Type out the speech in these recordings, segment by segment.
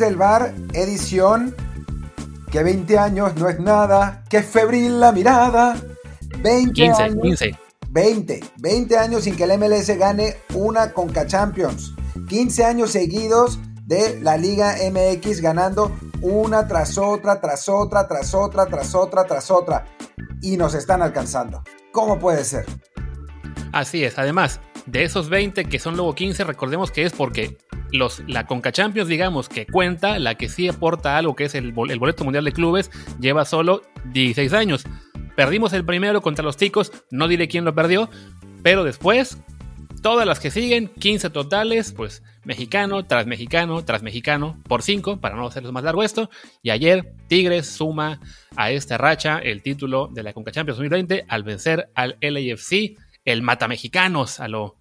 Desde el bar, edición que 20 años no es nada, que febril la mirada. 20 15, años, 15. 20, 20 años sin que el MLS gane una Conca Champions. 15 años seguidos de la Liga MX ganando una tras otra, tras otra, tras otra, tras otra, tras otra. Y nos están alcanzando. ¿Cómo puede ser? Así es, además, de esos 20 que son luego 15, recordemos que es porque los, la Conca Champions, digamos, que cuenta, la que sí aporta algo que es el, el boleto mundial de clubes, lleva solo 16 años. Perdimos el primero contra los ticos, no diré quién lo perdió, pero después, todas las que siguen, 15 totales, pues mexicano tras mexicano tras mexicano, por 5, para no hacerlos más largo esto. Y ayer, Tigres suma a esta racha el título de la Conca Champions 2020 al vencer al LAFC, el matamexicanos, a lo,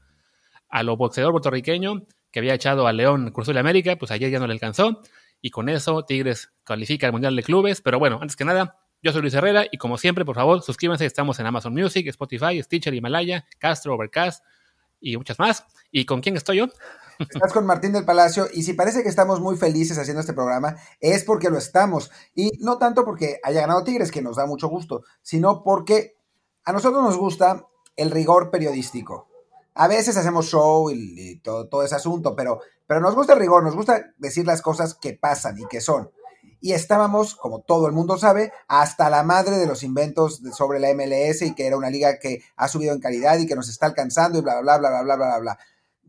a lo boxeador puertorriqueño que había echado a León Cruz de América, pues ayer ya no le alcanzó. Y con eso Tigres califica al Mundial de Clubes. Pero bueno, antes que nada, yo soy Luis Herrera y como siempre, por favor, suscríbanse. Estamos en Amazon Music, Spotify, Stitcher, Himalaya, Castro, Overcast y muchas más. ¿Y con quién estoy yo? Estás con Martín del Palacio y si parece que estamos muy felices haciendo este programa, es porque lo estamos. Y no tanto porque haya ganado Tigres, que nos da mucho gusto, sino porque a nosotros nos gusta el rigor periodístico. A veces hacemos show y, y todo, todo ese asunto, pero, pero nos gusta el rigor, nos gusta decir las cosas que pasan y que son. Y estábamos, como todo el mundo sabe, hasta la madre de los inventos sobre la MLS y que era una liga que ha subido en calidad y que nos está alcanzando y bla, bla, bla, bla, bla, bla, bla, bla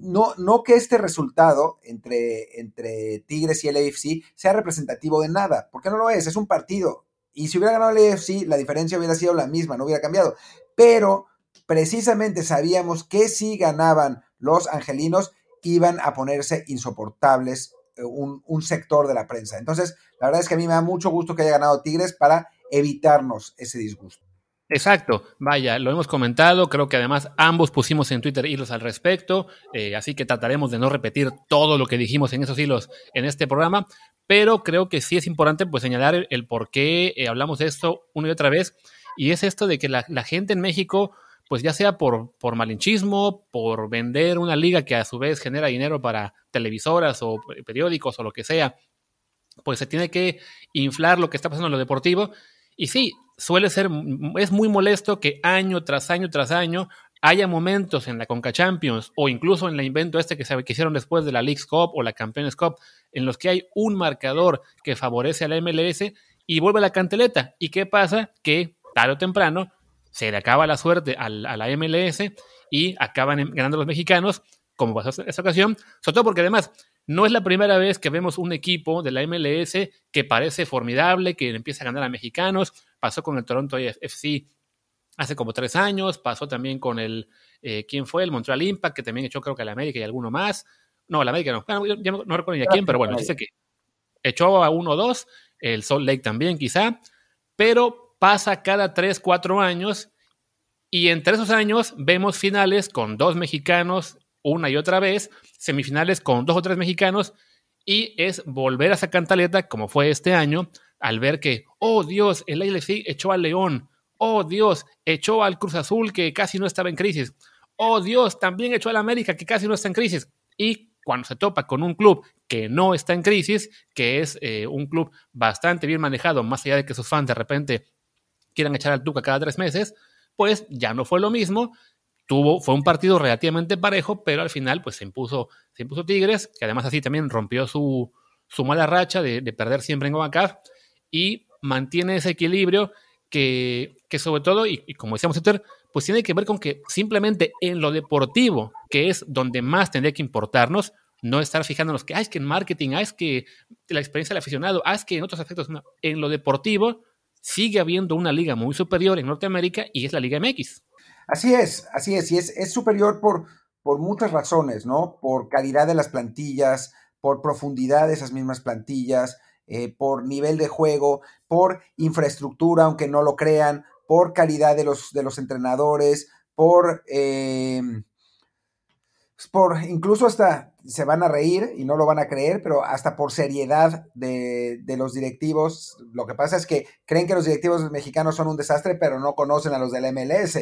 no, no que este resultado entre, entre Tigres y el AFC sea representativo de nada, porque no lo es, es un partido. Y si hubiera ganado el AFC, la diferencia hubiera sido la misma, no hubiera cambiado. Pero precisamente sabíamos que si ganaban los angelinos, iban a ponerse insoportables eh, un, sector de la prensa. Entonces, la verdad es que a mí me da mucho gusto que haya ganado Tigres para evitarnos ese disgusto. Exacto, vaya, lo hemos comentado, creo que además ambos pusimos en Twitter hilos al respecto, eh, así que trataremos de no repetir todo lo que dijimos en esos hilos en este programa, pero creo que sí es importante pues señalar el, el por qué eh, hablamos de esto una y otra vez, y es esto de que la, la gente en México, pues ya sea por, por malinchismo, por vender una liga que a su vez genera dinero para televisoras o periódicos o lo que sea, pues se tiene que inflar lo que está pasando en lo deportivo, y sí, suele ser, es muy molesto que año tras año tras año haya momentos en la Conca Champions o incluso en el invento este que se que hicieron después de la League's Cup o la Campeones Cup, en los que hay un marcador que favorece a la MLS y vuelve la canteleta. ¿Y qué pasa? Que tarde o temprano se le acaba la suerte al, a la MLS y acaban ganando los mexicanos, como pasó en esta ocasión, sobre todo porque además no es la primera vez que vemos un equipo de la MLS que parece formidable, que empieza a ganar a mexicanos. Pasó con el Toronto FC hace como tres años. Pasó también con el, eh, ¿quién fue? El Montreal Impact, que también echó creo que a la América y alguno más. No, la América no. Bueno, ya no, no recuerdo ni a quién, pero bueno, dice que echó a uno o dos. El Salt Lake también quizá. Pero pasa cada tres, cuatro años. Y entre esos años vemos finales con dos mexicanos una y otra vez, semifinales con dos o tres mexicanos, y es volver a esa cantaleta, como fue este año, al ver que, oh Dios, el AFC echó al León, oh Dios, echó al Cruz Azul que casi no estaba en crisis, oh Dios, también echó al América que casi no está en crisis, y cuando se topa con un club que no está en crisis, que es eh, un club bastante bien manejado, más allá de que sus fans de repente quieran echar al Tuca cada tres meses, pues ya no fue lo mismo, tuvo, fue un partido relativamente parejo, pero al final pues se impuso, se impuso Tigres, que además así también rompió su, su mala racha de, de, perder siempre en CONCACAF y mantiene ese equilibrio que, que sobre todo, y, como decíamos Twitter, pues tiene que ver con que simplemente en lo deportivo, que es donde más tendría que importarnos, no estar fijándonos que, ah, es que en marketing, ah, es que la experiencia del aficionado, ah, es que en otros aspectos, no. en lo deportivo sigue habiendo una liga muy superior en Norteamérica y es la Liga MX. Así es, así es, y es, es superior por, por muchas razones, ¿no? Por calidad de las plantillas, por profundidad de esas mismas plantillas, eh, por nivel de juego, por infraestructura, aunque no lo crean, por calidad de los, de los entrenadores, por, eh, por incluso hasta se van a reír y no lo van a creer, pero hasta por seriedad de, de, los directivos. Lo que pasa es que creen que los directivos mexicanos son un desastre, pero no conocen a los de la MLS.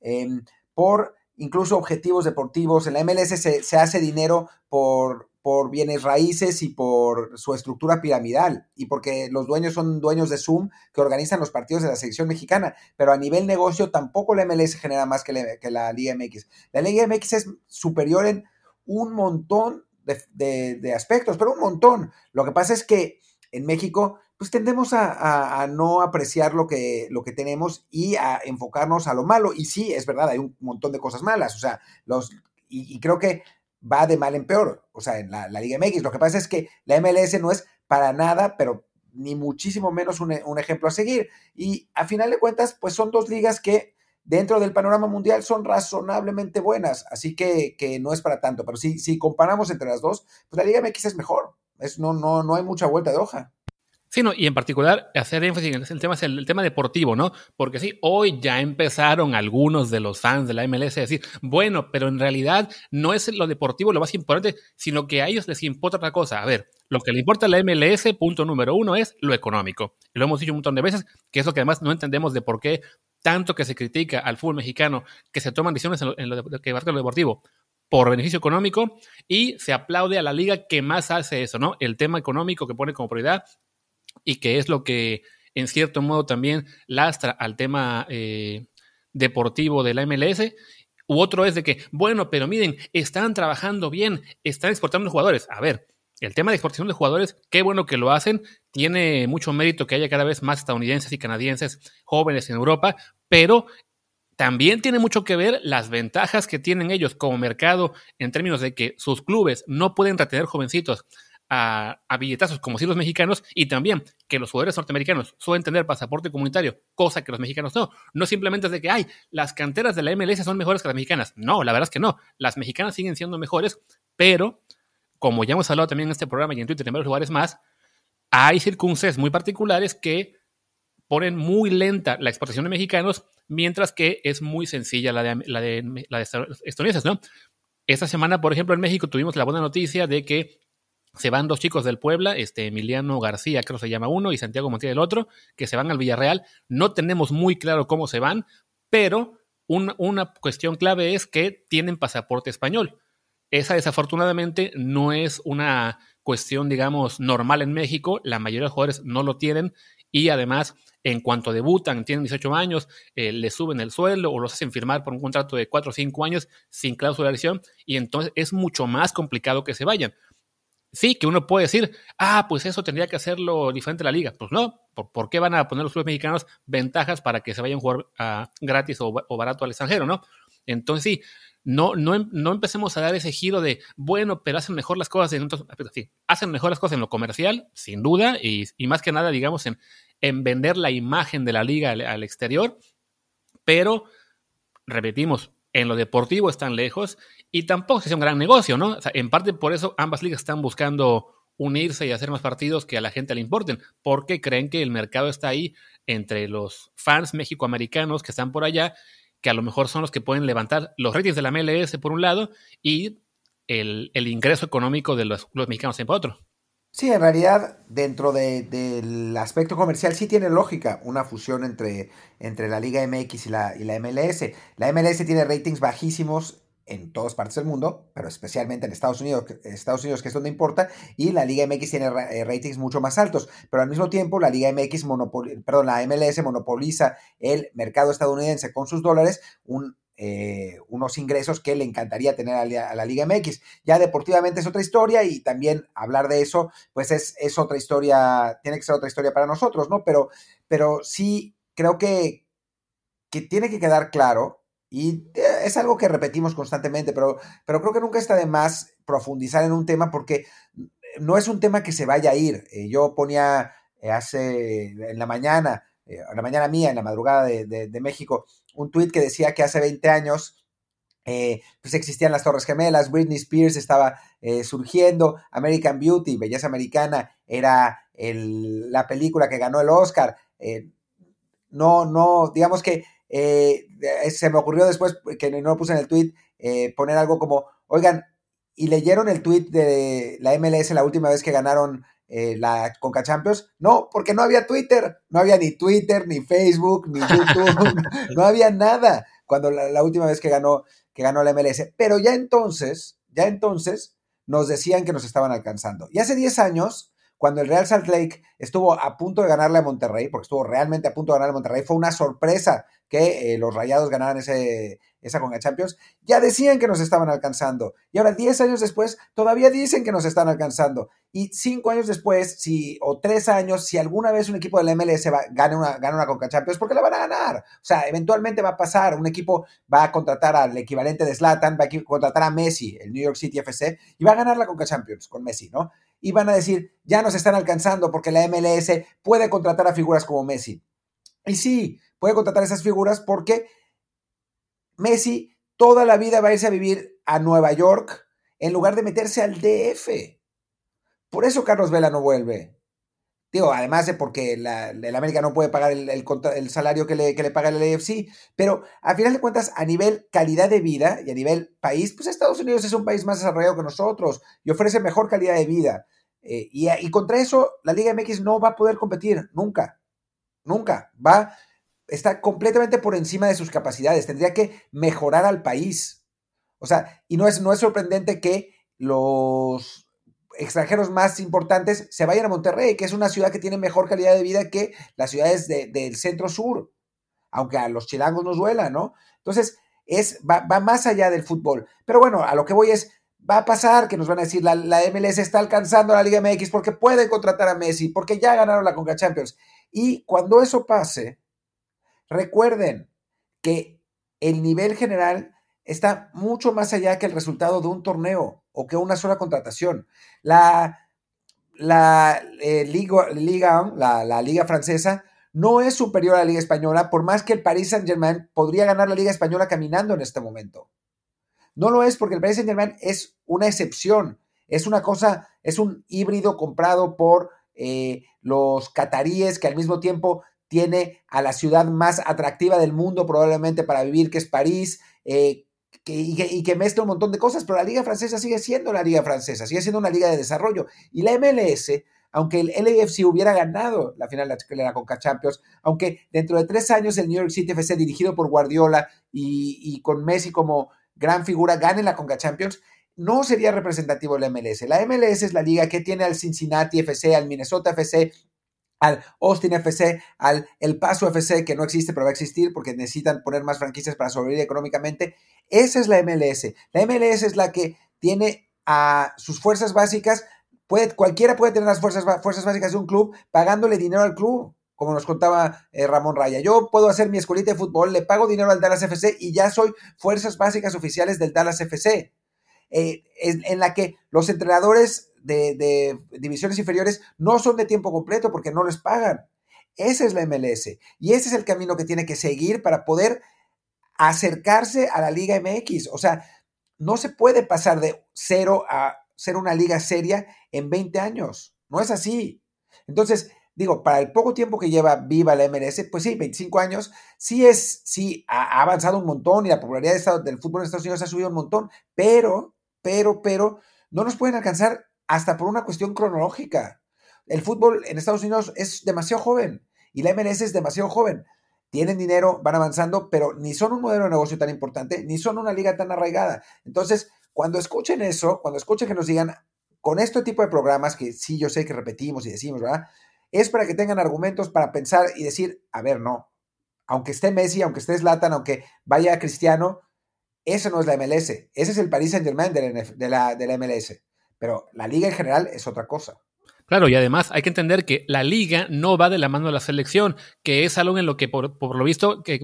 Eh, por incluso objetivos deportivos. En la MLS se, se hace dinero por, por bienes raíces y por su estructura piramidal y porque los dueños son dueños de Zoom que organizan los partidos de la selección mexicana, pero a nivel negocio tampoco la MLS genera más que, la Liga MX. La Liga MX es superior en un montón de, aspectos, pero un montón. Lo que pasa es que en México pues tendemos a, no apreciar lo que, lo que tenemos y a enfocarnos a lo malo. Y sí, es verdad, hay un montón de cosas malas. O sea, los, y creo que va de mal en peor, o sea, en la, Liga MX. Lo que pasa es que la MLS no es para nada, pero ni muchísimo menos un, ejemplo a seguir. Y a final de cuentas, pues son dos ligas que dentro del panorama mundial son razonablemente buenas, así que, que no es para tanto. Pero si, si comparamos entre las dos, pues la Liga MX es mejor. Es, no, no, no hay mucha vuelta de hoja. Sí, no, y en particular hacer énfasis en el tema, el, tema deportivo, ¿no? Porque sí, hoy ya empezaron algunos de los fans de la MLS a decir, bueno, pero en realidad no es lo deportivo lo más importante, sino que a ellos les importa otra cosa. A ver, lo que le importa a la MLS, punto número uno, es lo económico. Lo hemos dicho un montón de veces, que es lo que además no entendemos de por qué tanto que se critica al fútbol mexicano, que se toman decisiones en lo, que va a lo deportivo por beneficio económico y se aplaude a la liga que más hace eso, ¿no? El tema económico que pone como prioridad y que es lo que en cierto modo también lastra al tema eh, deportivo de la MLS. U otro es de que, bueno, pero miren, están trabajando bien, están exportando jugadores. A ver, el tema de exportación de jugadores, qué bueno que lo hacen, tiene mucho mérito que haya cada vez más estadounidenses y canadienses jóvenes en Europa, pero también tiene mucho que ver las ventajas que tienen ellos como mercado en términos de que sus clubes no pueden retener jovencitos a, billetazos como si los mexicanos y también que los jugadores norteamericanos suelen tener pasaporte comunitario, cosa que los mexicanos no. No simplemente es de que, ay, las canteras de la MLS son mejores que las mexicanas. No, la verdad es que no. Las mexicanas siguen siendo mejores, pero como ya hemos hablado también en este programa y en Twitter en varios lugares más, hay circunstancias muy particulares que ponen muy lenta la exportación de mexicanos, mientras que es muy sencilla la de, la de, la ¿no? Esta semana, por ejemplo, en México tuvimos la buena noticia de que se van dos chicos del Puebla, este Emiliano García, creo se llama uno, y Santiago Montiel el otro, que se van al Villarreal. No tenemos muy claro cómo se van, pero una cuestión clave es que tienen pasaporte español. Esa desafortunadamente no es una cuestión, digamos, normal en México. La mayoría de los jugadores no lo tienen y además, en cuanto debutan, tienen 18 años, eh, les suben el sueldo o los hacen firmar por un contrato de 4 o 5 años sin cláusula de adhesión y entonces es mucho más complicado que se vayan sí, que uno puede decir, ah, pues eso tendría que hacerlo diferente la liga. Pues no, ¿por, qué van a poner los clubes mexicanos ventajas para que se vayan a jugar ah, gratis o, barato al extranjero, no? Entonces sí, no, no, em, no empecemos a dar ese giro de, bueno, pero hacen mejor las cosas en sí, hacen mejor las cosas en lo comercial, sin duda, y, más que nada, digamos, en, en, vender la imagen de la liga al exterior, pero, repetimos, en lo deportivo están lejos y tampoco es un gran negocio, ¿no? en parte por eso ambas ligas están buscando unirse y hacer más partidos que a la gente le importen, porque creen que el mercado está ahí entre los fans mexicoamericanos que están por allá, que a lo mejor son los que pueden levantar los ratings de la MLS por un lado y el, ingreso económico de los, los mexicanos por otro. Sí, en realidad, dentro del aspecto comercial sí tiene lógica una fusión entre, entre la Liga MX y la, y la MLS. La MLS tiene ratings bajísimos en todas partes del mundo, pero especialmente en Estados Unidos, Estados Unidos que es donde importa, y la Liga MX tiene eh, ratings mucho más altos, pero al mismo tiempo la Liga MX perdón, la MLS monopoliza el mercado estadounidense con sus dólares, eh, unos ingresos que le encantaría tener a la, Liga MX. Ya deportivamente es otra historia y también hablar de eso, pues es, es, otra historia, tiene que ser otra historia para nosotros, ¿no? Pero, pero sí creo que, que tiene que quedar claro y eh, es algo que repetimos constantemente, pero, pero creo que nunca está de más profundizar en un tema porque no es un tema que se vaya a ir. Eh, yo ponía hace en la mañana, en la mañana mía, en la madrugada de, de México, un tweet que decía que hace 20 años eh, pues existían las Torres Gemelas, Britney Spears estaba eh, surgiendo, American Beauty, Belleza Americana, era la película que ganó el Oscar. Eh, no, no, digamos que se me ocurrió después, que no lo puse en el tweet, poner algo como, oigan, y leyeron el tweet de la MLS la última vez que ganaron eh, la Conca Champions? No, porque no había Twitter, no había ni Twitter, ni Facebook, ni YouTube, no había nada cuando la, última vez que ganó, que ganó la MLS. Pero ya entonces, ya entonces, nos decían que nos estaban alcanzando. Y hace 10 años, cuando el Real Salt Lake estuvo a punto de ganarle a Monterrey, porque estuvo realmente a punto de ganarle a Monterrey, fue una sorpresa que eh, los Rayados ganaran ese, esa Conga Champions, ya decían que nos estaban alcanzando. Y ahora, 10 años después, todavía dicen que nos están alcanzando. Y 5 años después, si, o 3 años, si alguna vez un equipo del MLS va, gana, una, gana una Conca Champions, porque la van a ganar. O sea, eventualmente va a pasar. Un equipo va a contratar al equivalente de Slatan, va a contratar a Messi, el New York City FC, y va a ganar la Conca Champions con Messi, ¿no? Y van a decir, ya nos están alcanzando porque la MLS puede contratar a figuras como Messi. Y sí, puede contratar esas figuras porque Messi toda la vida va a irse a vivir a Nueva York en lugar de meterse al DF. Por eso Carlos Vela no vuelve. Digo, además de porque la, el América no puede pagar el, salario que le, que le, paga el AFC, pero a final de cuentas, a nivel calidad de vida y a nivel país, pues Estados Unidos es un país más desarrollado que nosotros y ofrece mejor calidad de vida. Eh, y, contra eso, la Liga MX no va a poder competir, nunca, nunca. Va está completamente por encima de sus capacidades. Tendría que mejorar al país. O sea, y no es, no es sorprendente que los extranjeros más importantes se vayan a Monterrey, que es una ciudad que tiene mejor calidad de vida que las ciudades del centro sur, aunque a los chilangos nos duela, ¿no? Entonces, es, va, más allá del fútbol. Pero bueno, a lo que voy es, va a pasar que nos van a decir, la, la MLS está alcanzando a la Liga MX porque pueden contratar a Messi, porque ya ganaron la Conca Champions. Y cuando eso pase, Recuerden que el nivel general está mucho más allá que el resultado de un torneo o que una sola contratación. La, la eh, Liga, la, la, Liga Francesa, no es superior a la Liga Española, por más que el Paris Saint-Germain podría ganar la Liga Española caminando en este momento. No lo es porque el Paris Saint-Germain es una excepción, es una cosa, es un híbrido comprado por eh, los cataríes que al mismo tiempo tiene a la ciudad más atractiva del mundo probablemente para vivir, que es París, eh, y, que, mezcla un montón de cosas, pero la liga francesa sigue siendo la liga francesa, sigue siendo una liga de desarrollo. Y la MLS, aunque el LAFC hubiera ganado la final de la Conca Champions, aunque dentro de tres años el New York City FC, dirigido por Guardiola y, con Messi como gran figura, gane la Conca Champions, no sería representativo de la MLS. La MLS es la liga que tiene al Cincinnati FC, al Minnesota FC, al Austin FC, al El Paso FC, que no existe, pero va a existir porque necesitan poner más franquicias para sobrevivir económicamente. Esa es la MLS. La MLS es la que tiene a sus fuerzas básicas, puede, cualquiera puede tener las fuerzas, fuerzas básicas de un club pagándole dinero al club, como nos contaba eh, Ramón Raya. Yo puedo hacer mi escuelita de fútbol, le pago dinero al Dallas FC y ya soy fuerzas básicas oficiales del Dallas FC. Eh, en la que los entrenadores de, divisiones inferiores no son de tiempo completo porque no les pagan. Esa es la MLS y ese es el camino que tiene que seguir para poder acercarse a la Liga MX. O sea, no se puede pasar de cero a ser una liga seria en 20 años. No es así. Entonces, digo, para el poco tiempo que lleva viva la MLS, pues sí, 25 años, sí es, sí, ha, avanzado un montón y la popularidad del fútbol en Estados Unidos ha subido un montón, pero, pero, pero, no nos pueden alcanzar hasta por una cuestión cronológica. El fútbol en Estados Unidos es demasiado joven y la MLS es demasiado joven. Tienen dinero, van avanzando, pero ni son un modelo de negocio tan importante, ni son una liga tan arraigada. Entonces, cuando escuchen eso, cuando escuchen que nos digan con este tipo de programas, que sí yo sé que repetimos y decimos, ¿verdad? Es para que tengan argumentos para pensar y decir, a ver, no, aunque esté Messi, aunque esté Zlatan, aunque vaya Cristiano, eso no es la MLS, ese es el Paris Saint Germain de la, de la MLS. Pero la liga en general es otra cosa. Claro, y además hay que entender que la liga no va de la mano de la selección, que es algo en lo que por, lo visto que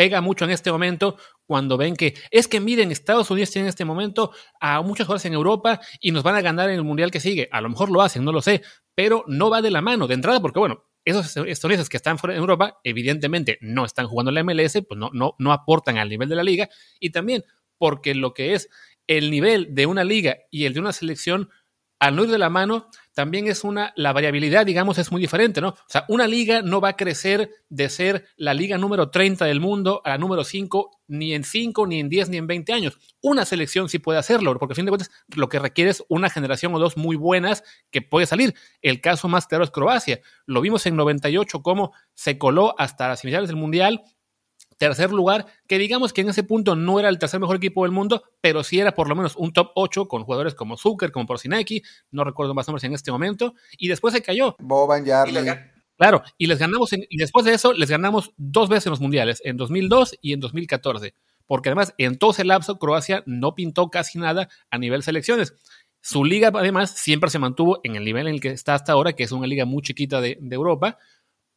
pega mucho en este momento cuando ven que es que miren, Estados Unidos tiene en este momento a muchas jugadores en Europa y nos van a ganar en el mundial que sigue. A lo mejor lo hacen, no lo sé, pero no va de la mano de entrada porque bueno, esos estadounidenses que están fuera de Europa evidentemente no están jugando en la MLS, pues no, no, no aportan al nivel de la liga y también porque lo que es el nivel de una liga y el de una selección, al no ir de la mano, también es una, la variabilidad, digamos, es muy diferente, ¿no? O sea, una liga no va a crecer de ser la liga número 30 del mundo a la número 5 ni en 5, ni en 10, ni en 20 años. Una selección sí puede hacerlo, porque a fin de cuentas lo que requiere es una generación o dos muy buenas que puede salir. El caso más claro es Croacia. Lo vimos en 98 cómo se coló hasta las semifinales del Mundial tercer lugar, que digamos que en ese punto no era el tercer mejor equipo del mundo, pero sí era por lo menos un top 8 con jugadores como Zucker, como Porcinaki, no recuerdo más nombres en este momento, y después se cayó. Boban, Jarley. Claro, y les ganamos, y después de eso, les ganamos dos veces en los mundiales, en 2002 y en 2014, porque además en todo ese lapso Croacia no pintó casi nada a nivel selecciones. Su liga, además, siempre se mantuvo en el nivel en el que está hasta ahora, que es una liga muy chiquita de, de Europa,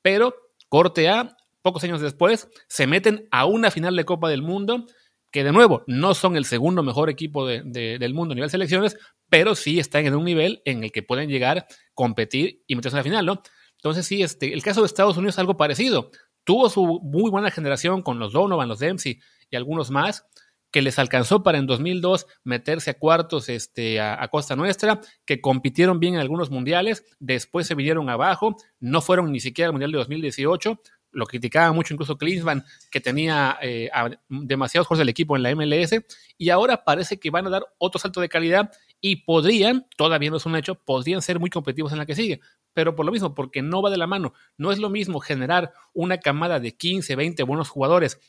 pero corte A, pocos años después, se meten a una final de Copa del Mundo, que de nuevo no son el segundo mejor equipo del mundo a nivel selecciones, pero sí están en un nivel en el que pueden llegar, competir y meterse a la final, ¿no? Entonces, sí, este, el caso de Estados Unidos es algo parecido. Tuvo su muy buena generación con los Donovan, los Dempsey y algunos más, que les alcanzó para en 2002 meterse a cuartos este, a, costa nuestra, que compitieron bien en algunos mundiales, después se vinieron abajo, no fueron ni siquiera al Mundial de 2018, lo criticaba mucho incluso Klinsmann, que tenía eh, demasiados jugadores del equipo en la MLS, y ahora parece que van a dar otro salto de calidad y podrían, todavía no es un hecho, podrían ser muy competitivos en la que sigue pero por lo mismo, porque no va de la mano. No es lo mismo generar una camada de 15, 20 buenos jugadores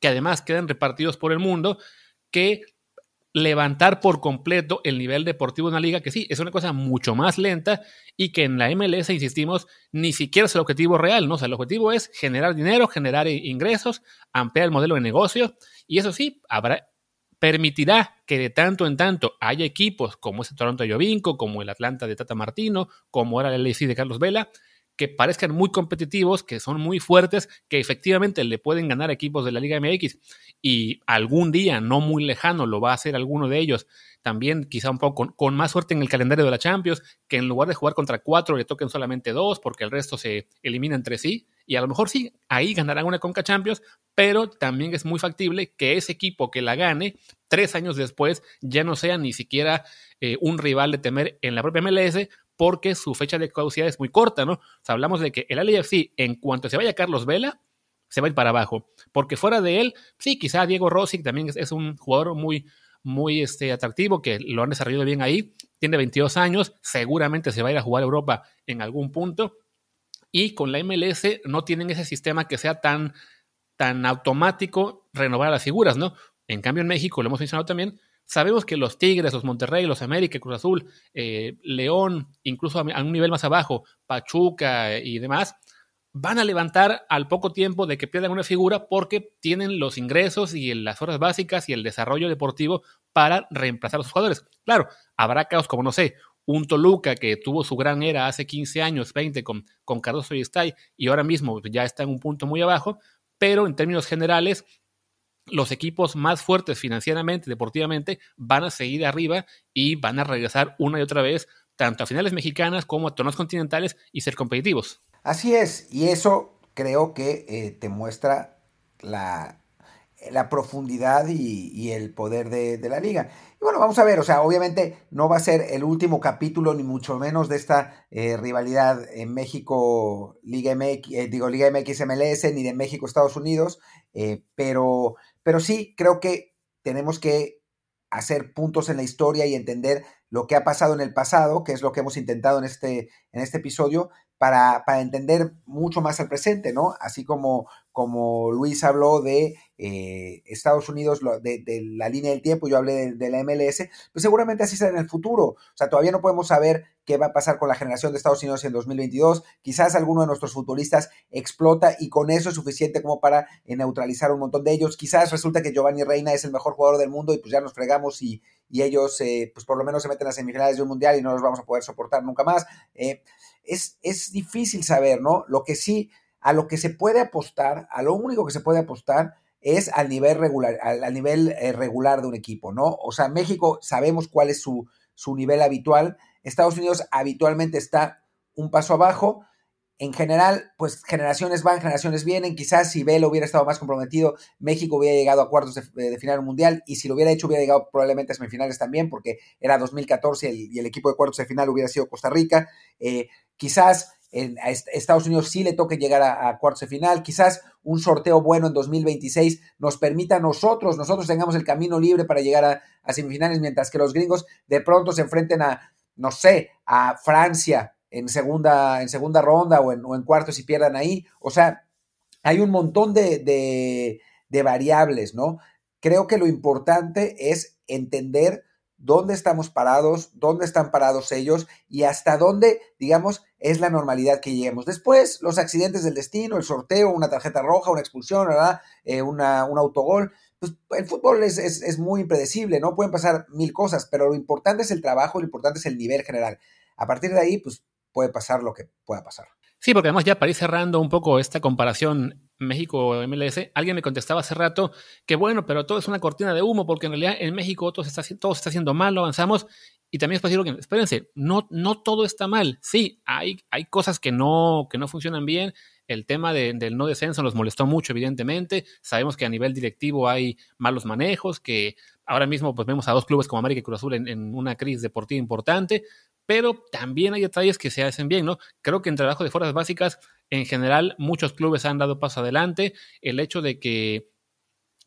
que además quedan repartidos por el mundo que levantar por completo el nivel deportivo de una liga que sí, es una cosa mucho más lenta y que en la MLS, insistimos, ni siquiera es el objetivo real, ¿no? O sea, el objetivo es generar dinero, generar ingresos, ampliar el modelo de negocio y eso sí, permitirá que de tanto en tanto haya equipos como ese Toronto Jovinco, como el Atlanta de Tata Martino, como era el LAC de Carlos Vela, que parezcan muy competitivos, que son muy fuertes, que efectivamente le pueden ganar equipos de la Liga MX y algún día, no muy lejano, lo va a hacer alguno de ellos. También quizá un poco con, más suerte en el calendario de la Champions, que en lugar de jugar contra cuatro le toquen solamente dos, porque el resto se elimina entre sí. Y a lo mejor sí, ahí ganarán una Conca Champions, pero también es muy factible que ese equipo que la gane, tres años después, ya no sea ni siquiera eh, un rival de temer en la propia MLS, porque su fecha de caducidad es muy corta, ¿no? O hablamos de que el LAFC, en cuanto se vaya Carlos Vela, se va a ir para abajo. Porque fuera de él, sí, quizá Diego Rossi también es, un jugador muy, muy este, atractivo, que lo han desarrollado bien ahí. Tiene 22 años, seguramente se va a ir a jugar a Europa en algún punto. Y con la MLS no tienen ese sistema que sea tan, tan automático renovar las figuras, ¿no? En cambio, en México, lo hemos mencionado también, Sabemos que los Tigres, los Monterrey, los América, Cruz Azul, eh, León, incluso a, un nivel más abajo, Pachuca y demás, van a levantar al poco tiempo de que pierdan una figura porque tienen los ingresos y las horas básicas y el desarrollo deportivo para reemplazar a sus jugadores. Claro, habrá casos como, no sé, un Toluca que tuvo su gran era hace 15 años, 20 con, con Cardoso y Stay y ahora mismo ya está en un punto muy abajo, pero en términos generales los equipos más fuertes financieramente, deportivamente, van a seguir arriba y van a regresar una y otra vez, tanto a finales mexicanas como a torneos continentales y ser competitivos. Así es, y eso creo que eh, te muestra la, la profundidad y, el poder de, la liga. Y bueno, vamos a ver, o sea, obviamente no va a ser el último capítulo, ni mucho menos de esta eh, rivalidad en México, Liga MX, eh, digo, Liga MX MLS, ni de México, Estados Unidos, pero pero sí, creo que tenemos que hacer puntos en la historia y entender lo que ha pasado en el pasado, que es lo que hemos intentado en este, en este episodio, para, para entender mucho más al presente, ¿no? Así como, como Luis habló de eh, Estados Unidos, de, la línea del tiempo, yo hablé de, la MLS, pues seguramente así será en el futuro. O sea, todavía no podemos saber qué va a pasar con la generación de Estados Unidos en 2022. Quizás alguno de nuestros futbolistas explota y con eso es suficiente como para eh, neutralizar un montón de ellos. Quizás resulta que Giovanni Reina es el mejor jugador del mundo y pues ya nos fregamos y, ellos eh, pues por lo menos se meten a semifinales de un mundial y no los vamos a poder soportar nunca más. es, es difícil saber, ¿no? Lo que sí a lo que se puede apostar, a lo único que se puede apostar es al nivel regular, al, nivel eh, regular de un equipo, ¿no? O sea, México sabemos cuál es su, su nivel habitual. Estados Unidos habitualmente está un paso abajo. En general, pues generaciones van, generaciones vienen. Quizás si Velo hubiera estado más comprometido, México hubiera llegado a cuartos de, final mundial y si lo hubiera hecho hubiera llegado probablemente a semifinales también porque era 2014 y el equipo de cuartos de final hubiera sido Costa Rica. Eh, quizás en Estados Unidos sí le toque llegar a, cuartos de final. Quizás un sorteo bueno en 2026 nos permita a nosotros, nosotros tengamos el camino libre para llegar a, semifinales, mientras que los gringos de pronto se enfrenten a, no sé, a Francia en segunda, en segunda ronda o en, o en cuartos y pierdan ahí. O sea, hay un montón de, de variables, ¿no? Creo que lo importante es entender dónde estamos parados, dónde están parados ellos y hasta dónde, digamos, es la normalidad que lleguemos. Después, los accidentes del destino, el sorteo, una tarjeta roja, una expulsión. Eh, una, un autogol. Pues el fútbol es, es, muy impredecible, ¿no? Pueden pasar mil cosas, pero lo importante es el trabajo, lo importante es el nivel general. A partir de ahí, pues puede pasar lo que pueda pasar. Sí, porque además ya para cerrando un poco esta comparación México-MLS, alguien me contestaba hace rato que bueno, pero todo es una cortina de humo, porque en realidad en México todo se está, todo está haciendo mal, avanzamos, y también es decir que, espérense, no, no todo está mal, sí, hay, hay cosas que no, que no funcionan bien, el tema del no descenso nos molestó mucho, evidentemente, sabemos que a nivel directivo hay malos manejos, que ahora mismo pues vemos a dos clubes como América y Cruz Azul en, una crisis deportiva importante, pero también hay detalles que se hacen bien, ¿no? Creo que en trabajo de fuerzas básicas, en general, muchos clubes han dado paso adelante. El hecho de que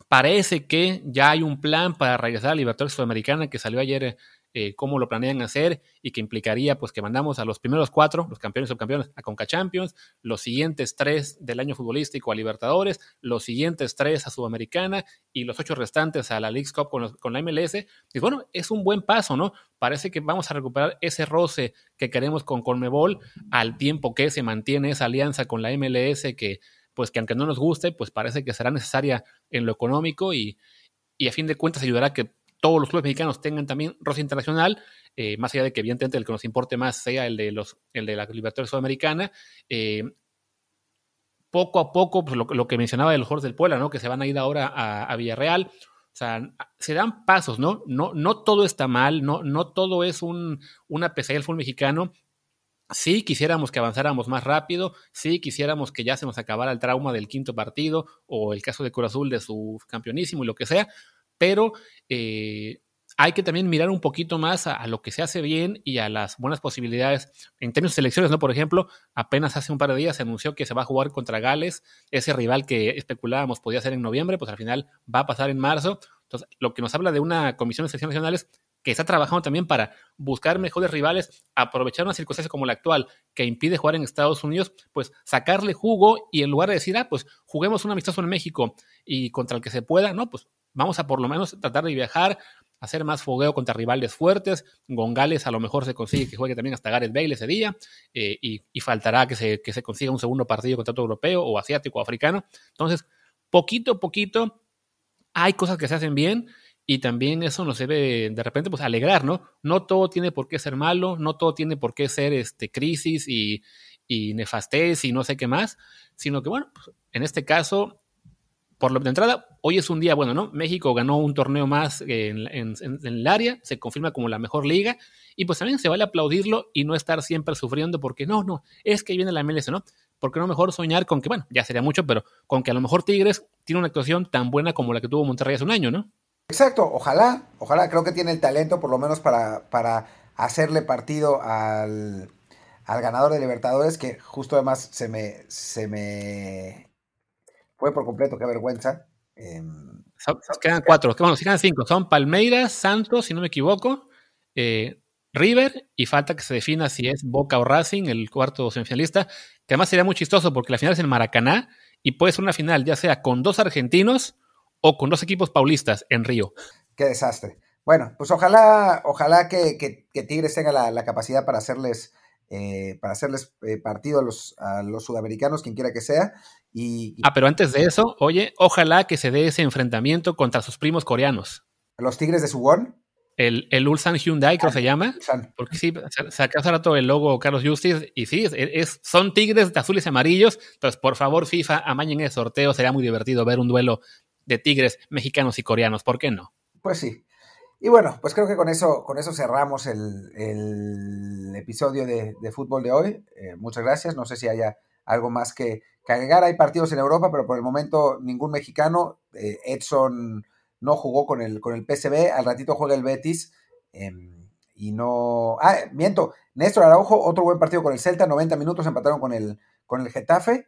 parece que ya hay un plan para regresar a la Libertadores Sudamericana que salió ayer eh, cómo lo planean hacer y que implicaría pues que mandamos a los primeros cuatro, los campeones y subcampeones, a Conca Champions, los siguientes tres del año futbolístico a Libertadores, los siguientes tres a Sudamericana y los ocho restantes a la League Cup con, la MLS. Y bueno, es un buen paso, ¿no? Parece que vamos a recuperar ese roce que queremos con Conmebol al tiempo que se mantiene esa alianza con la MLS que pues que aunque no nos guste, pues parece que será necesaria en lo económico y, y a fin de cuentas ayudará a que todos los clubes mexicanos tengan también roce internacional, eh, más allá de que evidentemente el que nos importe más sea el de, los, el de la Libertadores Sudamericana. Eh, poco a poco, pues lo, que mencionaba de los jugadores del Puebla, ¿no? Que se van a ir ahora a, Villarreal. O sea, se dan pasos, ¿no? No, no todo está mal, no, no todo es un, una pesadilla del fútbol mexicano. Sí quisiéramos que avanzáramos más rápido, sí quisiéramos que ya se nos acabara el trauma del quinto partido o el caso de Cruz Azul de su campeonísimo y lo que sea, pero eh, hay que también mirar un poquito más a, lo que se hace bien y a las buenas posibilidades. En términos de selecciones, ¿no? Por ejemplo, apenas hace un par de días se anunció que se va a jugar contra Gales, ese rival que especulábamos podía ser en noviembre, pues al final va a pasar en marzo. Entonces, lo que nos habla de una comisión de selecciones nacionales que está trabajando también para buscar mejores rivales, aprovechar una circunstancia como la actual que impide jugar en Estados Unidos, pues sacarle jugo y en lugar de decir, ah, pues juguemos un amistoso en México y contra el que se pueda, no, pues Vamos a por lo menos tratar de viajar, hacer más fogueo contra rivales fuertes. Gongales a lo mejor se consigue que juegue también hasta Gareth Bale ese día eh, y, faltará que se, que se consiga un segundo partido contra otro europeo o asiático o africano. Entonces, poquito a poquito hay cosas que se hacen bien y también eso nos debe de repente pues alegrar, ¿no? No todo tiene por qué ser malo, no todo tiene por qué ser este, crisis y, y nefastez y no sé qué más, sino que bueno, pues, en este caso por lo de entrada, hoy es un día bueno, ¿no? México ganó un torneo más en, el área, se confirma como la mejor liga, y pues también se vale aplaudirlo y no estar siempre sufriendo porque no, no, es que viene la MLS, ¿no? Porque no mejor soñar con que, bueno, ya sería mucho, pero con que a lo mejor Tigres tiene una actuación tan buena como la que tuvo Monterrey hace un año, ¿no? Exacto, ojalá, ojalá, creo que tiene el talento por lo menos para, para hacerle partido al, al ganador de Libertadores, que justo además se me, se me fue por completo, qué vergüenza. Em, quedan cuatro, bueno, quedan cinco. Son Palmeiras, Santos, si no me equivoco, eh, River, y falta que se defina si es Boca o Racing, el cuarto semifinalista, que además sería muy chistoso porque la final es en Maracaná y puede ser una final ya sea con dos argentinos o con dos equipos paulistas en Río. Qué desastre. Bueno, pues ojalá, ojalá que, Tigres tenga la, capacidad para hacerles, eh, para hacerles eh, partido a los, a los sudamericanos, quien quiera que sea, ah, pero antes de eso, oye, ojalá que se dé ese enfrentamiento contra sus primos coreanos. ¿Los Tigres de Suwon? El, el Ulsan Hyundai, creo que se llama. Porque sí, saca hace rato el logo Carlos Justice y sí, es, son tigres de azules y amarillos. Entonces, por favor, FIFA, amañen el sorteo. Sería muy divertido ver un duelo de tigres mexicanos y coreanos. ¿Por qué no? Pues sí. Y bueno, pues creo que con eso, con eso cerramos el, episodio de, fútbol de hoy. Eh, muchas gracias. No sé si haya algo más que, agregar. Hay partidos en Europa, pero por el momento ningún mexicano. Eh, Edson no jugó con el, con el PSV, al ratito juega el Betis. Em, y no. Ah, miento. Néstor Araujo, otro buen partido con el Celta, 90 minutos empataron con el, con el Getafe.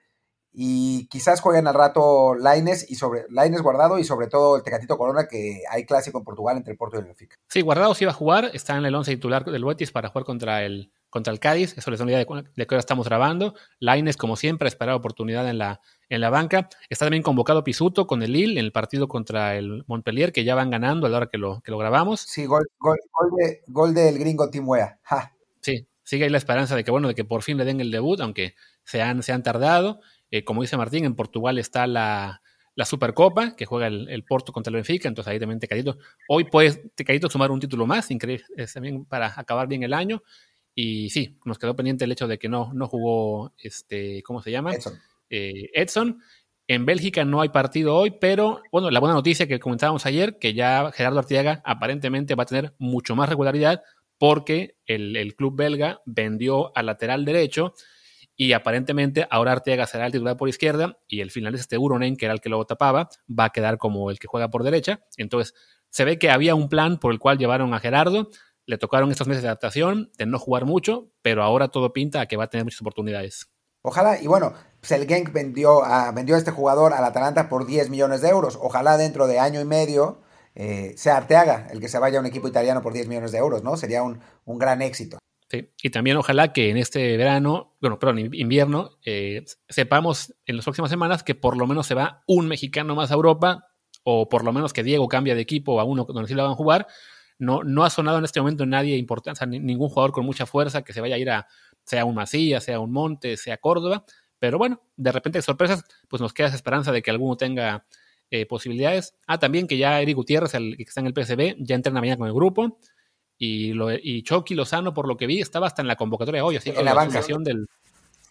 Y quizás jueguen al rato Laines y sobre Laines guardado y sobre todo el Tecatito Corona, que hay clásico en Portugal entre el Porto y el Benfica. Sí, guardado sí va a jugar, está en el 11 titular del Betis para jugar contra el contra el Cádiz. Eso les da una idea de, de qué hora estamos grabando. Laines, como siempre, espera oportunidad en la, en la banca. Está también convocado Pisuto con el Lille en el partido contra el Montpellier, que ya van ganando a la hora que lo, que lo grabamos. Sí, gol, gol, de, gol del gringo Tim Wea. Sí, sigue ahí la esperanza de que, bueno, de que por fin le den el debut, aunque se han, se han tardado. Eh, como dice Martín, en Portugal está la, la Supercopa, que juega el, Porto contra el Benfica, entonces ahí también Tecadito. Hoy puede Tecadito sumar un título más, increíble, también para acabar bien el año. Y sí, nos quedó pendiente el hecho de que no, no jugó, este, ¿cómo se llama? Edson. Eh, Edson. En Bélgica no hay partido hoy, pero bueno, la buena noticia que comentábamos ayer, que ya Gerardo Artiaga aparentemente va a tener mucho más regularidad porque el, el club belga vendió al lateral derecho y aparentemente ahora Arteaga será el titular por izquierda y el finlandés este Uronen, que era el que lo tapaba, va a quedar como el que juega por derecha. Entonces, se ve que había un plan por el cual llevaron a Gerardo, le tocaron estos meses de adaptación, de no jugar mucho, pero ahora todo pinta a que va a tener muchas oportunidades. Ojalá, y bueno, pues el Genk vendió a, vendió este jugador al Atalanta por 10 millones de euros. Ojalá dentro de año y medio eh, sea Arteaga el que se vaya a un equipo italiano por 10 millones de euros, ¿no? Sería un, un gran éxito. Y también ojalá que en este verano, bueno, perdón, invierno, eh, sepamos en las próximas semanas que por lo menos se va un mexicano más a Europa, o por lo menos que Diego cambia de equipo a uno donde sí lo van a jugar. No, no ha sonado en este momento nadie importante, ningún jugador con mucha fuerza que se vaya a ir a, sea un Macías, sea un Monte, sea Córdoba. Pero bueno, de repente sorpresas, pues nos queda esa esperanza de que alguno tenga eh, posibilidades. Ah, también que ya Eric Gutiérrez, el que está en el PSB, ya entrena mañana con el grupo. Y, lo, y Chucky Lozano, por lo que vi, estaba hasta en la convocatoria hoy, así que la, solución del,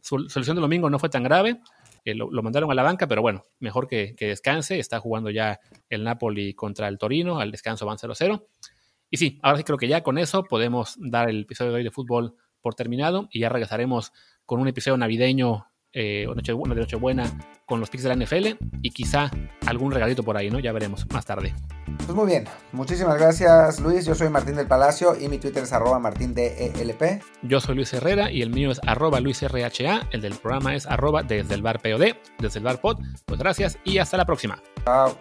solución del domingo no fue tan grave. Eh, lo, mandaron a la banca, pero bueno, mejor que, descanse. Está jugando ya el Napoli contra el Torino, al descanso van 0-0. Y sí, ahora sí creo que ya con eso podemos dar el episodio de hoy de fútbol por terminado y ya regresaremos con un episodio navideño eh, noche, de Nochebuena con los picks de la NFL y quizá algún regalito por ahí, ¿no? Ya veremos más tarde. Pues muy bien, muchísimas gracias Luis, yo soy Martín del Palacio y mi Twitter es arroba martindelp. Yo soy Luis Herrera y el mío es arroba luisrha, el del programa es arroba desde el bar POD, desde el bar pod. Pues gracias y hasta la próxima. Chao.